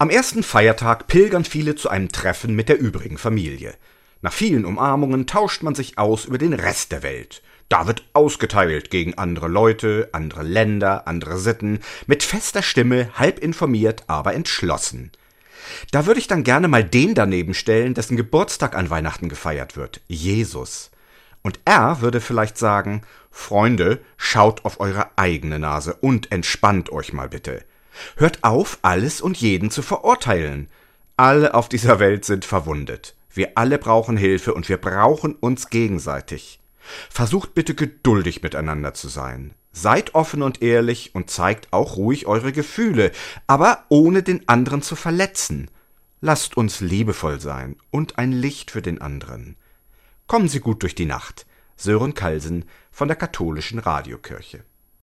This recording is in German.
Am ersten Feiertag pilgern viele zu einem Treffen mit der übrigen Familie. Nach vielen Umarmungen tauscht man sich aus über den Rest der Welt. Da wird ausgeteilt gegen andere Leute, andere Länder, andere Sitten, mit fester Stimme, halb informiert, aber entschlossen. Da würde ich dann gerne mal den daneben stellen, dessen Geburtstag an Weihnachten gefeiert wird, Jesus. Und er würde vielleicht sagen, Freunde, schaut auf eure eigene Nase und entspannt euch mal bitte. Hört auf, alles und jeden zu verurteilen. Alle auf dieser Welt sind verwundet. Wir alle brauchen Hilfe und wir brauchen uns gegenseitig. Versucht bitte geduldig miteinander zu sein. Seid offen und ehrlich und zeigt auch ruhig eure Gefühle, aber ohne den anderen zu verletzen. Lasst uns liebevoll sein und ein Licht für den anderen. Kommen Sie gut durch die Nacht. Sören Kalsen von der Katholischen Radiokirche.